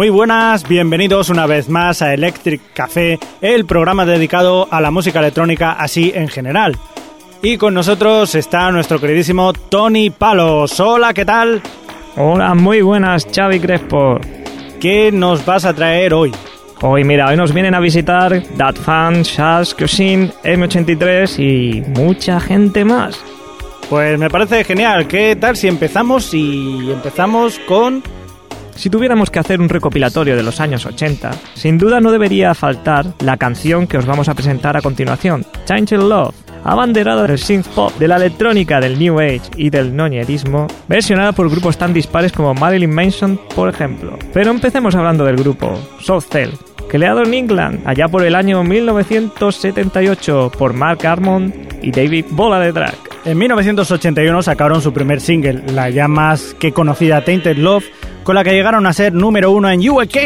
Muy buenas, bienvenidos una vez más a Electric Café, el programa dedicado a la música electrónica así en general. Y con nosotros está nuestro queridísimo Tony Palos. Hola, ¿qué tal? Hola, muy buenas, Xavi Crespo. ¿Qué nos vas a traer hoy? Hoy, mira, hoy nos vienen a visitar Dat Fan, Shaz, Cuisine, M83 y mucha gente más. Pues me parece genial. ¿Qué tal si empezamos y empezamos con si tuviéramos que hacer un recopilatorio de los años 80, sin duda no debería faltar la canción que os vamos a presentar a continuación, Change Love, abanderada del synth pop, de la electrónica, del new age y del noñerismo, versionada por grupos tan dispares como Marilyn Manson, por ejemplo. Pero empecemos hablando del grupo, South Cell, creado en England allá por el año 1978 por Mark Armond y David Bola de Drag. En 1981 sacaron su primer single, la ya más que conocida Tainted Love, con la que llegaron a ser número uno en UK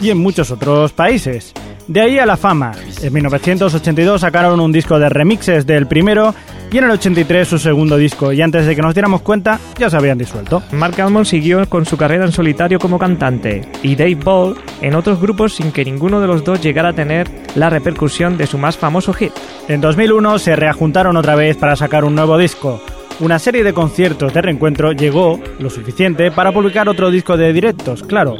y en muchos otros países. De ahí a la fama. En 1982 sacaron un disco de remixes del primero y en el 83 su segundo disco, y antes de que nos diéramos cuenta ya se habían disuelto. Mark Almond siguió con su carrera en solitario como cantante y Dave Ball en otros grupos sin que ninguno de los dos llegara a tener la repercusión de su más famoso hit. En 2001 se reajuntaron otra vez para sacar un nuevo disco. Una serie de conciertos de reencuentro llegó lo suficiente para publicar otro disco de directos, claro,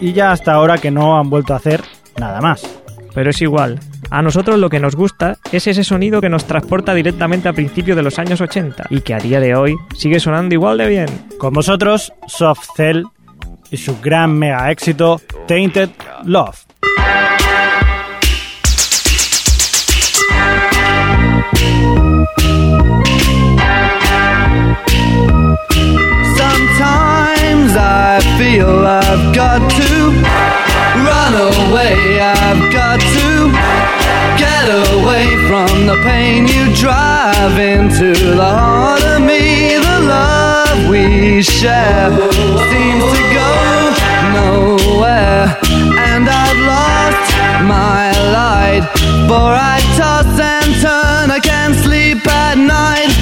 y ya hasta ahora que no han vuelto a hacer nada más. Pero es igual, a nosotros lo que nos gusta es ese sonido que nos transporta directamente a principios de los años 80 y que a día de hoy sigue sonando igual de bien. Con vosotros, Soft Cell y su gran mega éxito Tainted Love. Sometimes I feel I've got to run away, I've got to get away from the pain you drive into the heart of me. The love we share seems to go nowhere, and I've lost my light. For I toss and turn, I can't sleep at night.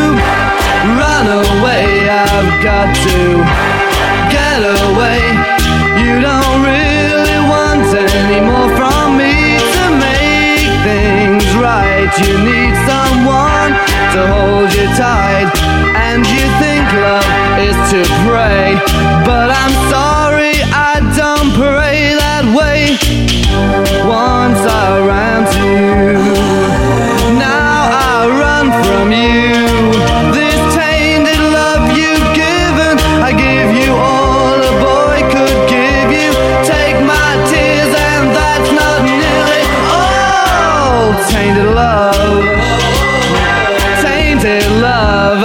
I've got to get away. You don't really want any more from me to make things right. You need someone to hold you tight, and you think love is to pray, but I'm sorry I don't pray that way. Once I ran to you, now I run from you. Tainted love, tainted love.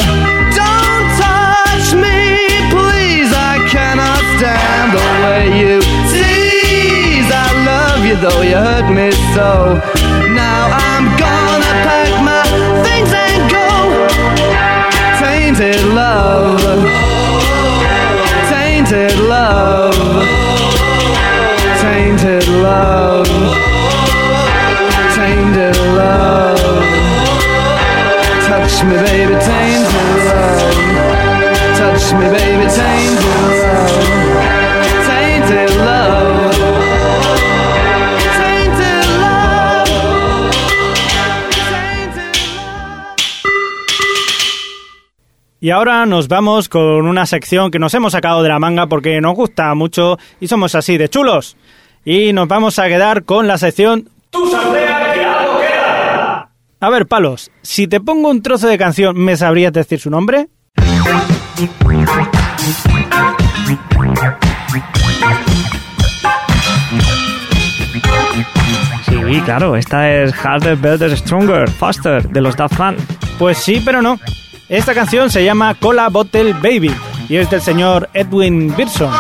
Don't touch me, please. I cannot stand the way you tease. I love you though you hurt me so. Now I'm gonna pack my things and go. Tainted love, tainted love, tainted love, Y ahora nos vamos con una sección que nos hemos sacado de la manga porque nos gusta mucho y somos así de chulos. Y nos vamos a quedar con la sección. A ver, Palos, si te pongo un trozo de canción, ¿me sabrías decir su nombre? Sí, claro, esta es Harder, Better, Stronger, Faster de los Daft Punk. Pues sí, pero no. Esta canción se llama Cola Bottle Baby y es del señor Edwin Birson.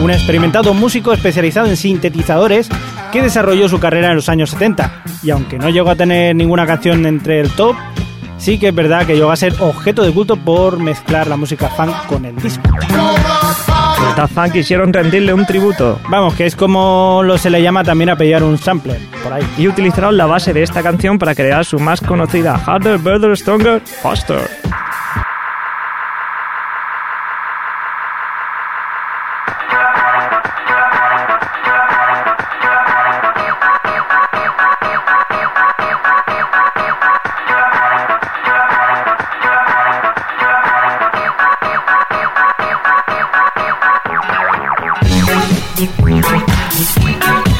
Un experimentado músico especializado en sintetizadores que desarrolló su carrera en los años 70. Y aunque no llegó a tener ninguna canción entre el top, sí que es verdad que llegó a ser objeto de culto por mezclar la música funk con el disco. Daft Punk quisieron rendirle un tributo Vamos, que es como lo se le llama también a pillar un sampler, por ahí. y utilizaron la base de esta canción para crear su más conocida Harder, Better, Stronger, Faster.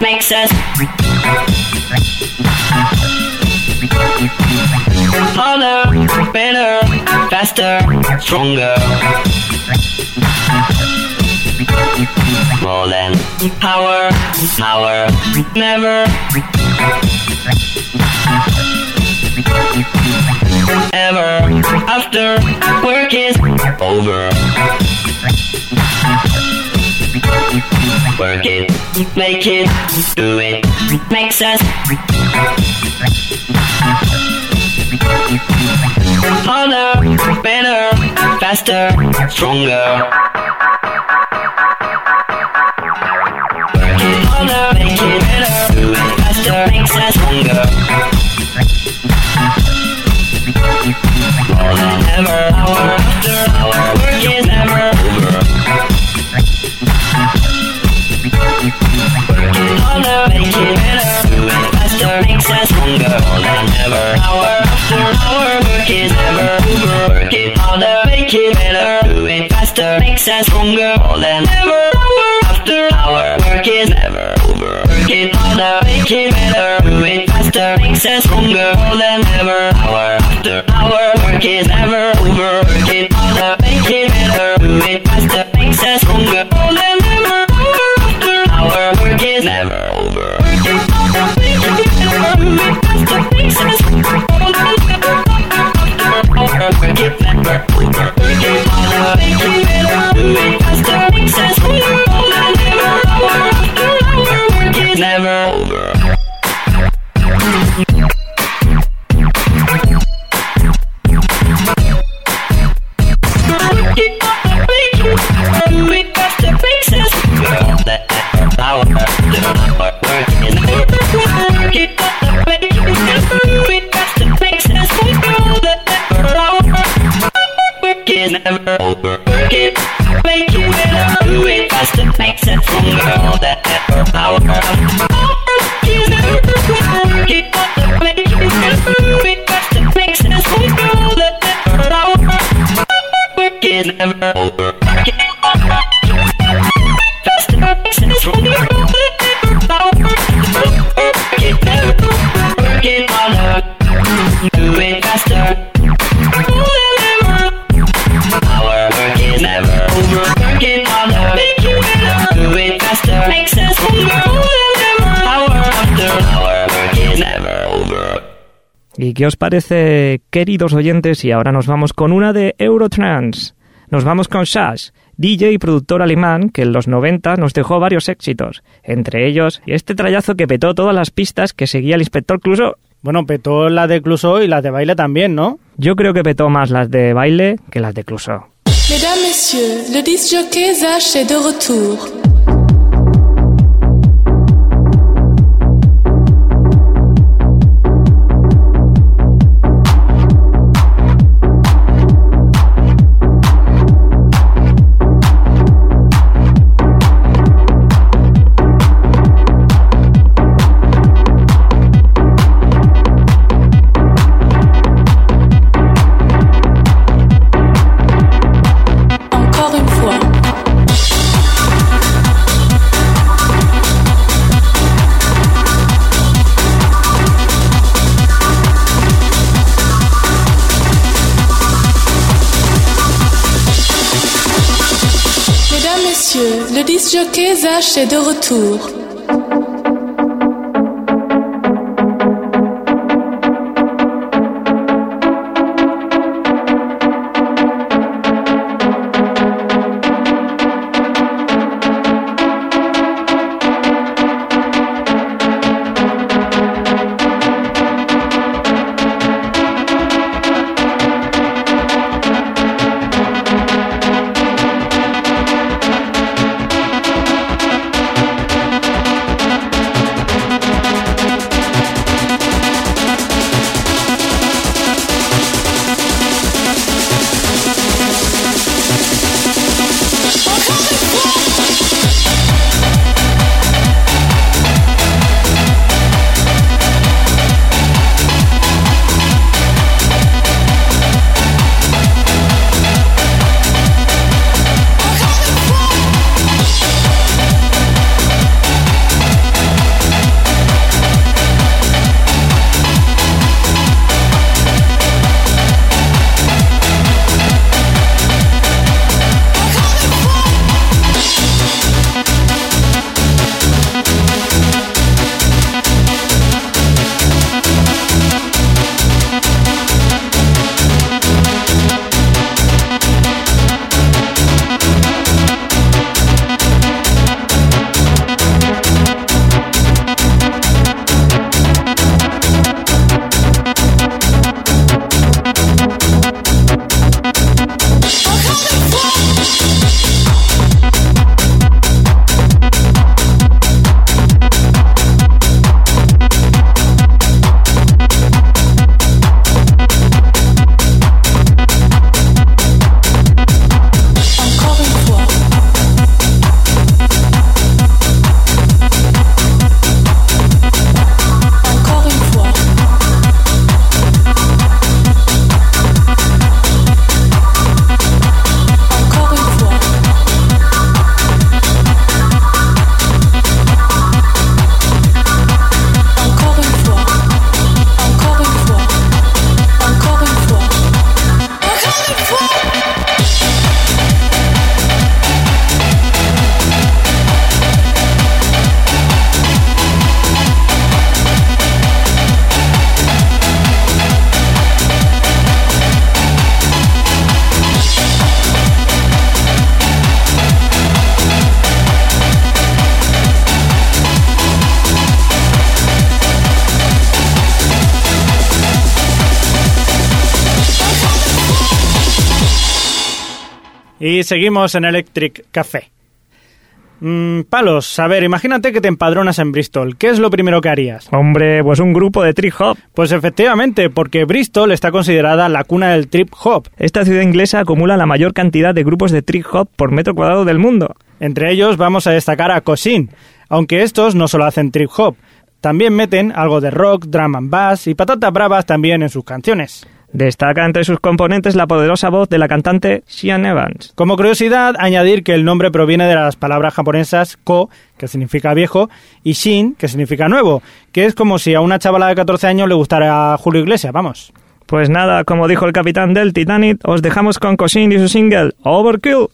Makes us harder, better, faster, stronger. More than power, power, never. Ever after work is over. Work it, make it, do it, makes us harder, better, faster, stronger. Work harder, make it better, do it faster, makes us stronger. More than ever, hour after hour, work is never after hour, work is never over. It better, do faster, makes us stronger. Than ever, hour after hour, work is never over. Work it harder, make it better, do faster, makes us stronger. Than ever, hour after hour, work is never over. Work it harder, make it better, do Thank you. Qué os parece, queridos oyentes? Y ahora nos vamos con una de Eurotrance. Nos vamos con Sash, DJ y productor alemán que en los 90 nos dejó varios éxitos, entre ellos este trayazo que petó todas las pistas que seguía el inspector Clouseau. Bueno, petó la de Clouseau y las de baile también, ¿no? Yo creo que petó más las de baile que las de Clouseau. Mesdames, Messieurs, le disc jockey Zach est de retour. Disc jockey Zach est de retour. Seguimos en Electric Café. Mm, palos, a ver, imagínate que te empadronas en Bristol. ¿Qué es lo primero que harías? Hombre, pues un grupo de trip hop. Pues efectivamente, porque Bristol está considerada la cuna del trip hop. Esta ciudad inglesa acumula la mayor cantidad de grupos de trip hop por metro cuadrado del mundo. Entre ellos vamos a destacar a Cosin, aunque estos no solo hacen trip hop, también meten algo de rock, drum and bass y patatas bravas también en sus canciones. Destaca entre sus componentes la poderosa voz de la cantante Sian Evans. Como curiosidad, añadir que el nombre proviene de las palabras japonesas ko, que significa viejo, y shin, que significa nuevo, que es como si a una chavala de 14 años le gustara Julio Iglesias, vamos. Pues nada, como dijo el capitán del Titanic, os dejamos con Cosin y su single Overkill.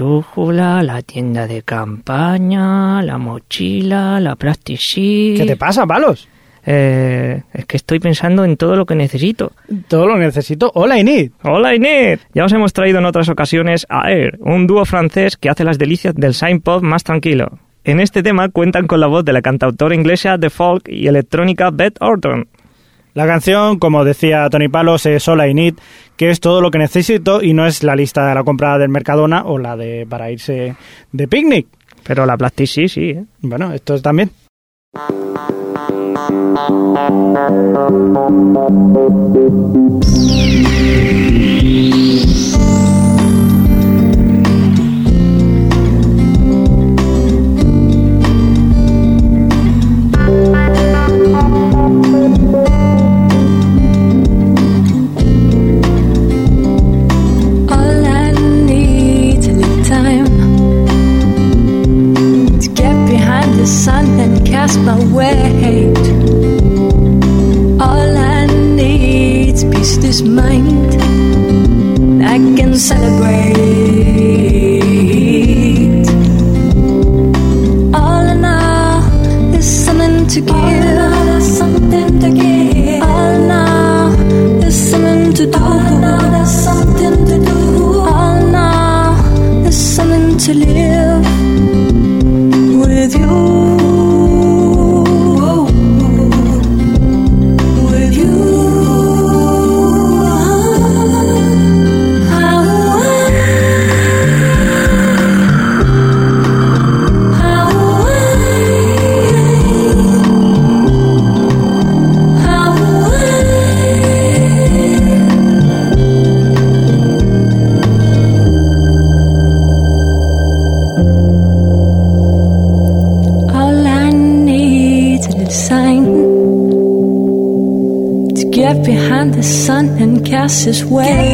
Brújula, la tienda de campaña, la mochila, la plastic sheet. ¿Qué te pasa, palos? Eh, es que estoy pensando en todo lo que necesito. Todo lo necesito. Hola, Inid. Hola Inés, ya os hemos traído en otras ocasiones a Air, un dúo francés que hace las delicias del sign pop más tranquilo. En este tema cuentan con la voz de la cantautora inglesa de folk y electrónica Beth Orton. La canción, como decía Tony Palos, es Hola, Inid, que es todo lo que necesito y no es la lista de la compra del Mercadona o la de para irse de picnic. Pero la plastic sí, sí. ¿eh? Bueno, esto es también. And cast my weight. All I need's peace this mind. I can celebrate. All in all, there's something to give. something to give. All in all, there's something to do. there's something to do. All in all, there's something to live fastest way.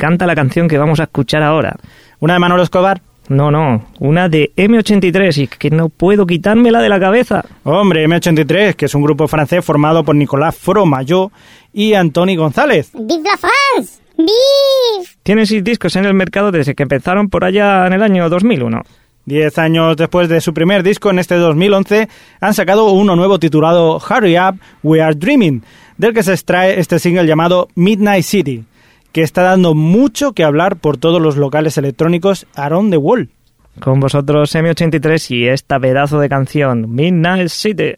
Encanta la canción que vamos a escuchar ahora. ¿Una de Manolo Escobar? No, no, una de M83 y que no puedo quitármela de la cabeza. Hombre, M83, que es un grupo francés formado por Nicolás Fromayo y Antoni González. ¡Vive la France! ¡Vive! Tienen seis discos en el mercado desde que empezaron por allá en el año 2001. Diez años después de su primer disco, en este 2011, han sacado uno nuevo titulado Hurry Up, We Are Dreaming, del que se extrae este single llamado Midnight City, que está dando mucho que hablar por todos los locales electrónicos around the world. Con vosotros M83 y esta pedazo de canción, Midnight City.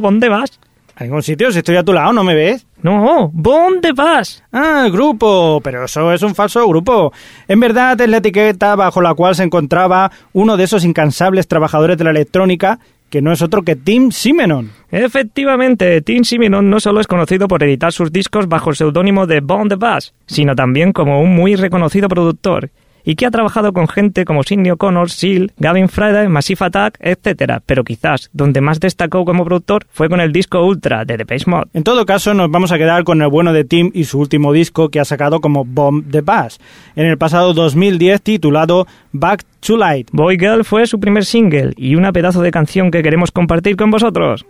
¿dónde vas? ¿A ningún sitio? Si estoy a tu lado, ¿no me ves? No, ¿dónde vas? Ah, grupo. Pero eso es un falso grupo. En verdad es la etiqueta bajo la cual se encontraba uno de esos incansables trabajadores de la electrónica que no es otro que Tim Simenon. Efectivamente, Tim Simenon no solo es conocido por editar sus discos bajo el seudónimo de Bon the Bass, sino también como un muy reconocido productor y que ha trabajado con gente como Sidney O'Connor, Seal, Gavin Friday, Massive Attack, etc. Pero quizás donde más destacó como productor fue con el disco Ultra de The Page Mod. En todo caso, nos vamos a quedar con el bueno de Tim y su último disco que ha sacado como Bomb the Bass, en el pasado 2010 titulado Back to Light. Boy Girl fue su primer single y una pedazo de canción que queremos compartir con vosotros.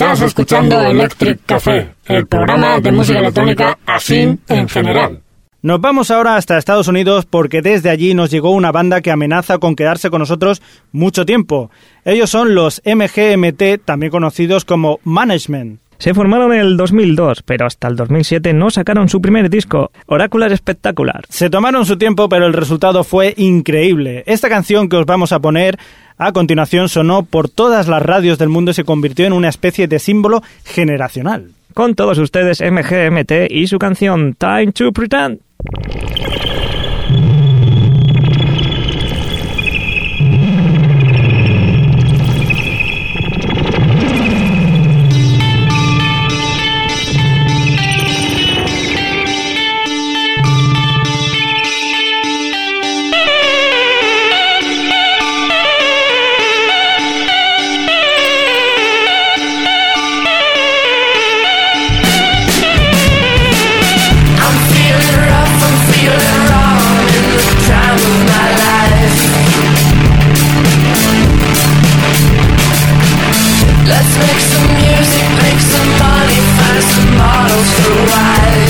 Estás escuchando Electric Café, el programa de música electrónica así en general. Nos vamos ahora hasta Estados Unidos porque desde allí nos llegó una banda que amenaza con quedarse con nosotros mucho tiempo. Ellos son los MGMT, también conocidos como Management. Se formaron en el 2002, pero hasta el 2007 no sacaron su primer disco, Oracular Spectacular. Se tomaron su tiempo, pero el resultado fue increíble. Esta canción que os vamos a poner a continuación sonó por todas las radios del mundo y se convirtió en una especie de símbolo generacional. Con todos ustedes MGMT y su canción Time to Pretend. Let's make some music, make some money, find some models for wives.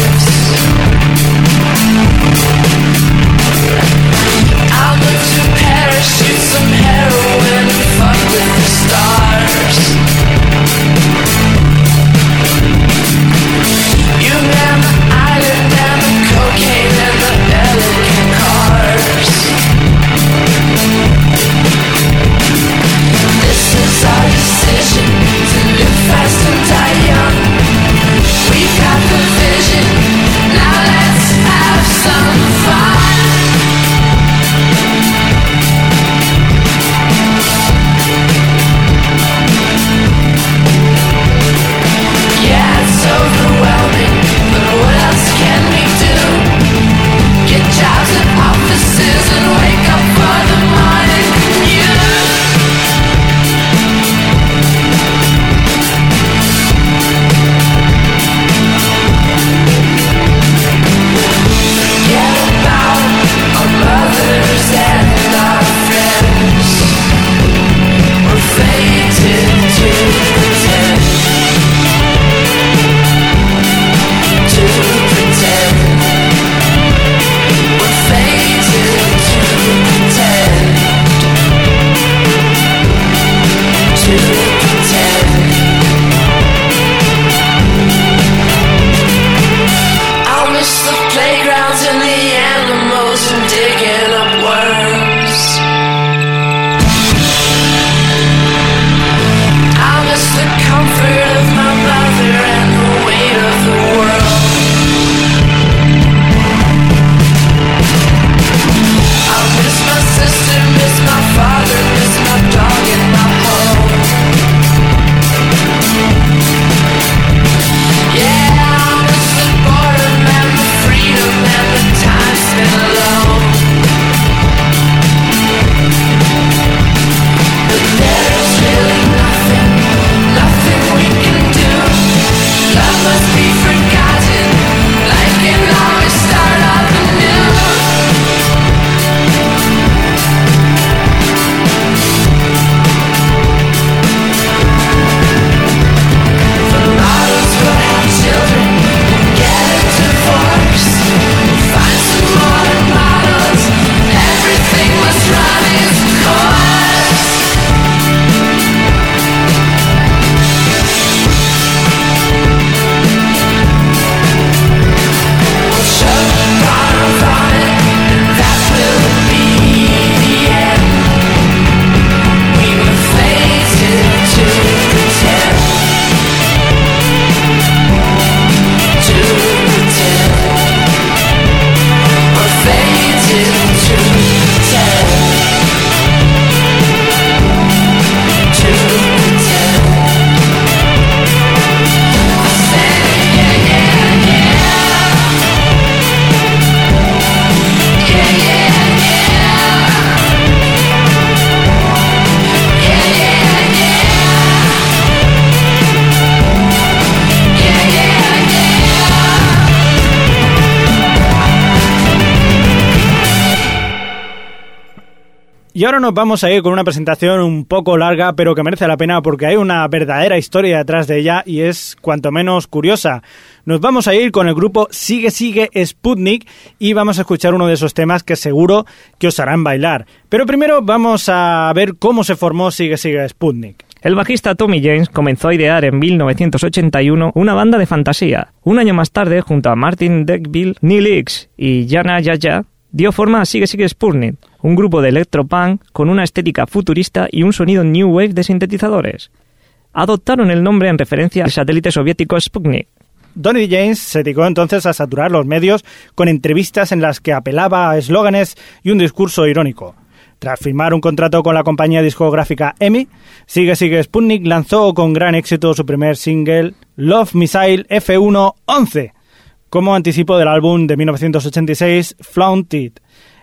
Y ahora nos vamos a ir con una presentación un poco larga, pero que merece la pena porque hay una verdadera historia detrás de ella y es cuanto menos curiosa. Nos vamos a ir con el grupo Sigue Sigue Sputnik y vamos a escuchar uno de esos temas que seguro que os harán bailar. Pero primero vamos a ver cómo se formó Sigue Sigue Sputnik. El bajista Tommy James comenzó a idear en 1981 una banda de fantasía. Un año más tarde, junto a Martin Deckville, Neil X y Jana Yaya, dio forma a Sigue Sigue Sputnik, un grupo de electropunk con una estética futurista y un sonido new wave de sintetizadores. Adoptaron el nombre en referencia al satélite soviético Sputnik. Donny James se dedicó entonces a saturar los medios con entrevistas en las que apelaba a eslóganes y un discurso irónico. Tras firmar un contrato con la compañía discográfica EMI, Sigue Sigue Sputnik lanzó con gran éxito su primer single Love Missile F1-11 como anticipo del álbum de 1986 Flaunted,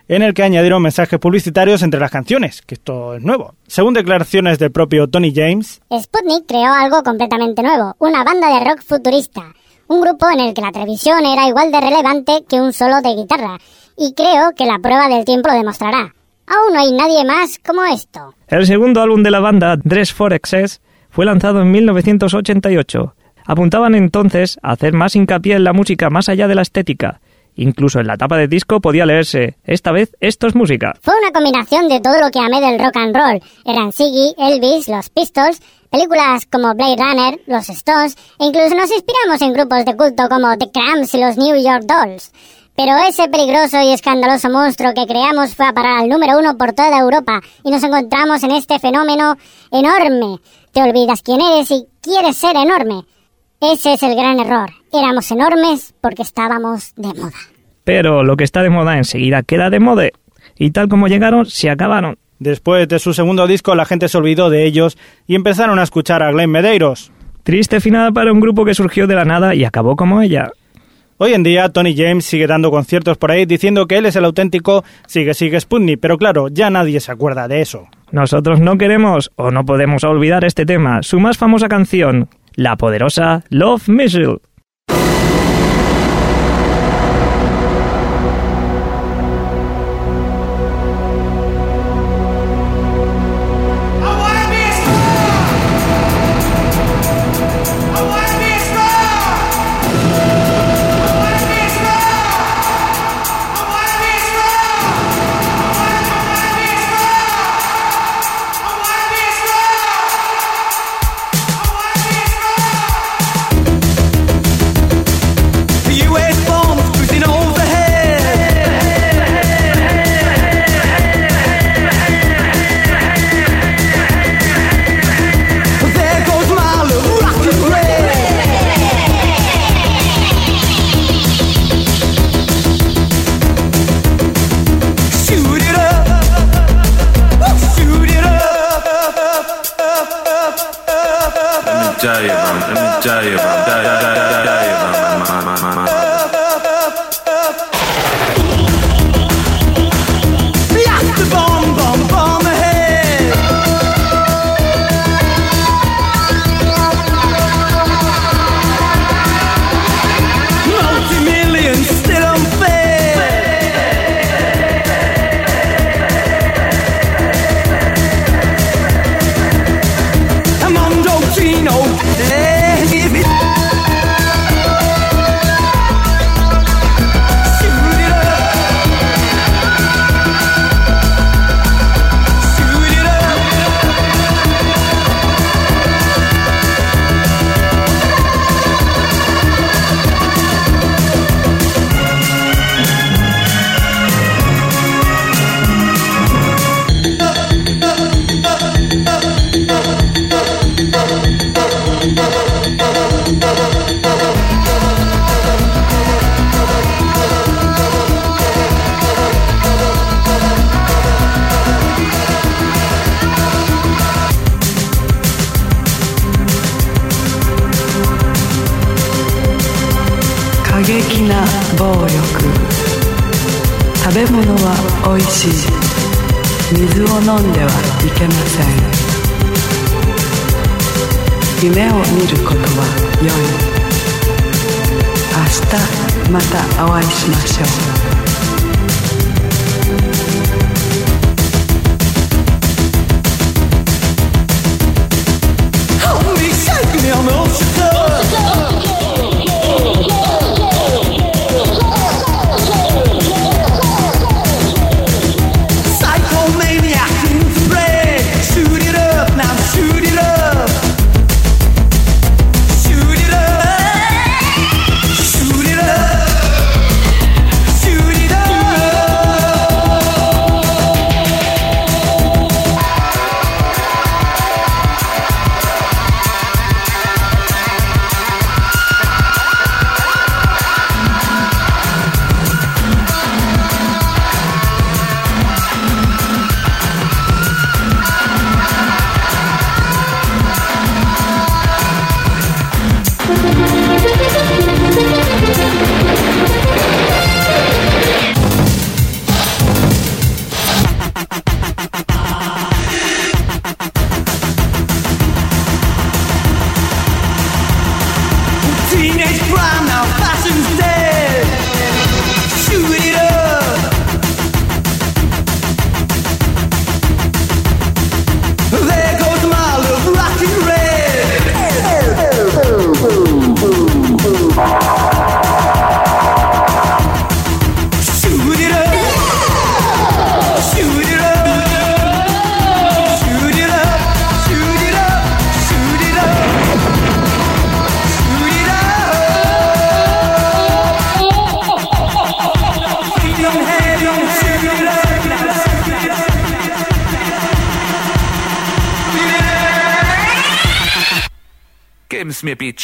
en el que añadieron mensajes publicitarios entre las canciones, que esto es nuevo. Según declaraciones del propio Tony James, Sputnik creó algo completamente nuevo, una banda de rock futurista, un grupo en el que la televisión era igual de relevante que un solo de guitarra, y creo que la prueba del tiempo lo demostrará. Aún no hay nadie más como esto. El segundo álbum de la banda, Dress for Excess, fue lanzado en 1988. Apuntaban entonces a hacer más hincapié en la música más allá de la estética. Incluso en la tapa de disco podía leerse, esta vez esto es música. Fue una combinación de todo lo que amé del rock and roll. Eran Siggy, Elvis, los Pistols, películas como Blade Runner, los Stones, e incluso nos inspiramos en grupos de culto como The Cramps y los New York Dolls. Pero ese peligroso y escandaloso monstruo que creamos fue a parar al número uno por toda Europa y nos encontramos en este fenómeno enorme. Te olvidas quién eres y quieres ser enorme. Ese es el gran error. Éramos enormes porque estábamos de moda. Pero lo que está de moda enseguida queda de moda. Y tal como llegaron, se acabaron. después de su segundo disco la gente se olvidó de ellos y empezaron a escuchar a Glenn Medeiros. Triste final para un grupo que surgió de la nada y acabó como ella. Hoy en día Tony James sigue dando conciertos por ahí diciendo que él es el auténtico Sigue Sigue Sputnik, pero claro, ya nadie se acuerda de eso. Nosotros no queremos o no podemos olvidar este tema, su más famosa canción, la poderosa Love Missile. 見ることは良い」「明日またお会いしましょう」「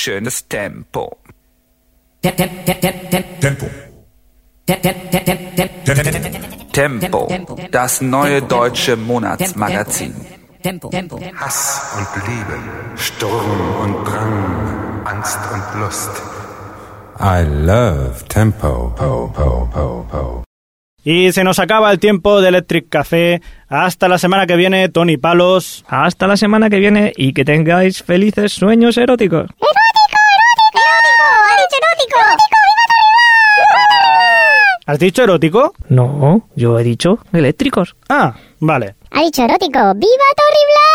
schönes Tempo. Tempo. Tempo, das neue deutsche Monatsmagazin. Hass und Liebe, Sturm und Drang, Angst und Lust. I love tempo. Po, po, po, po. Y se nos acaba el tiempo de Electric Café. Hasta la semana que viene, Tony Palos. Hasta la semana que viene y que tengáis felices sueños eróticos. ¿Has dicho erótico? No, yo he dicho eléctricos. Ah, vale. Ha dicho erótico. ¡Viva Torribla!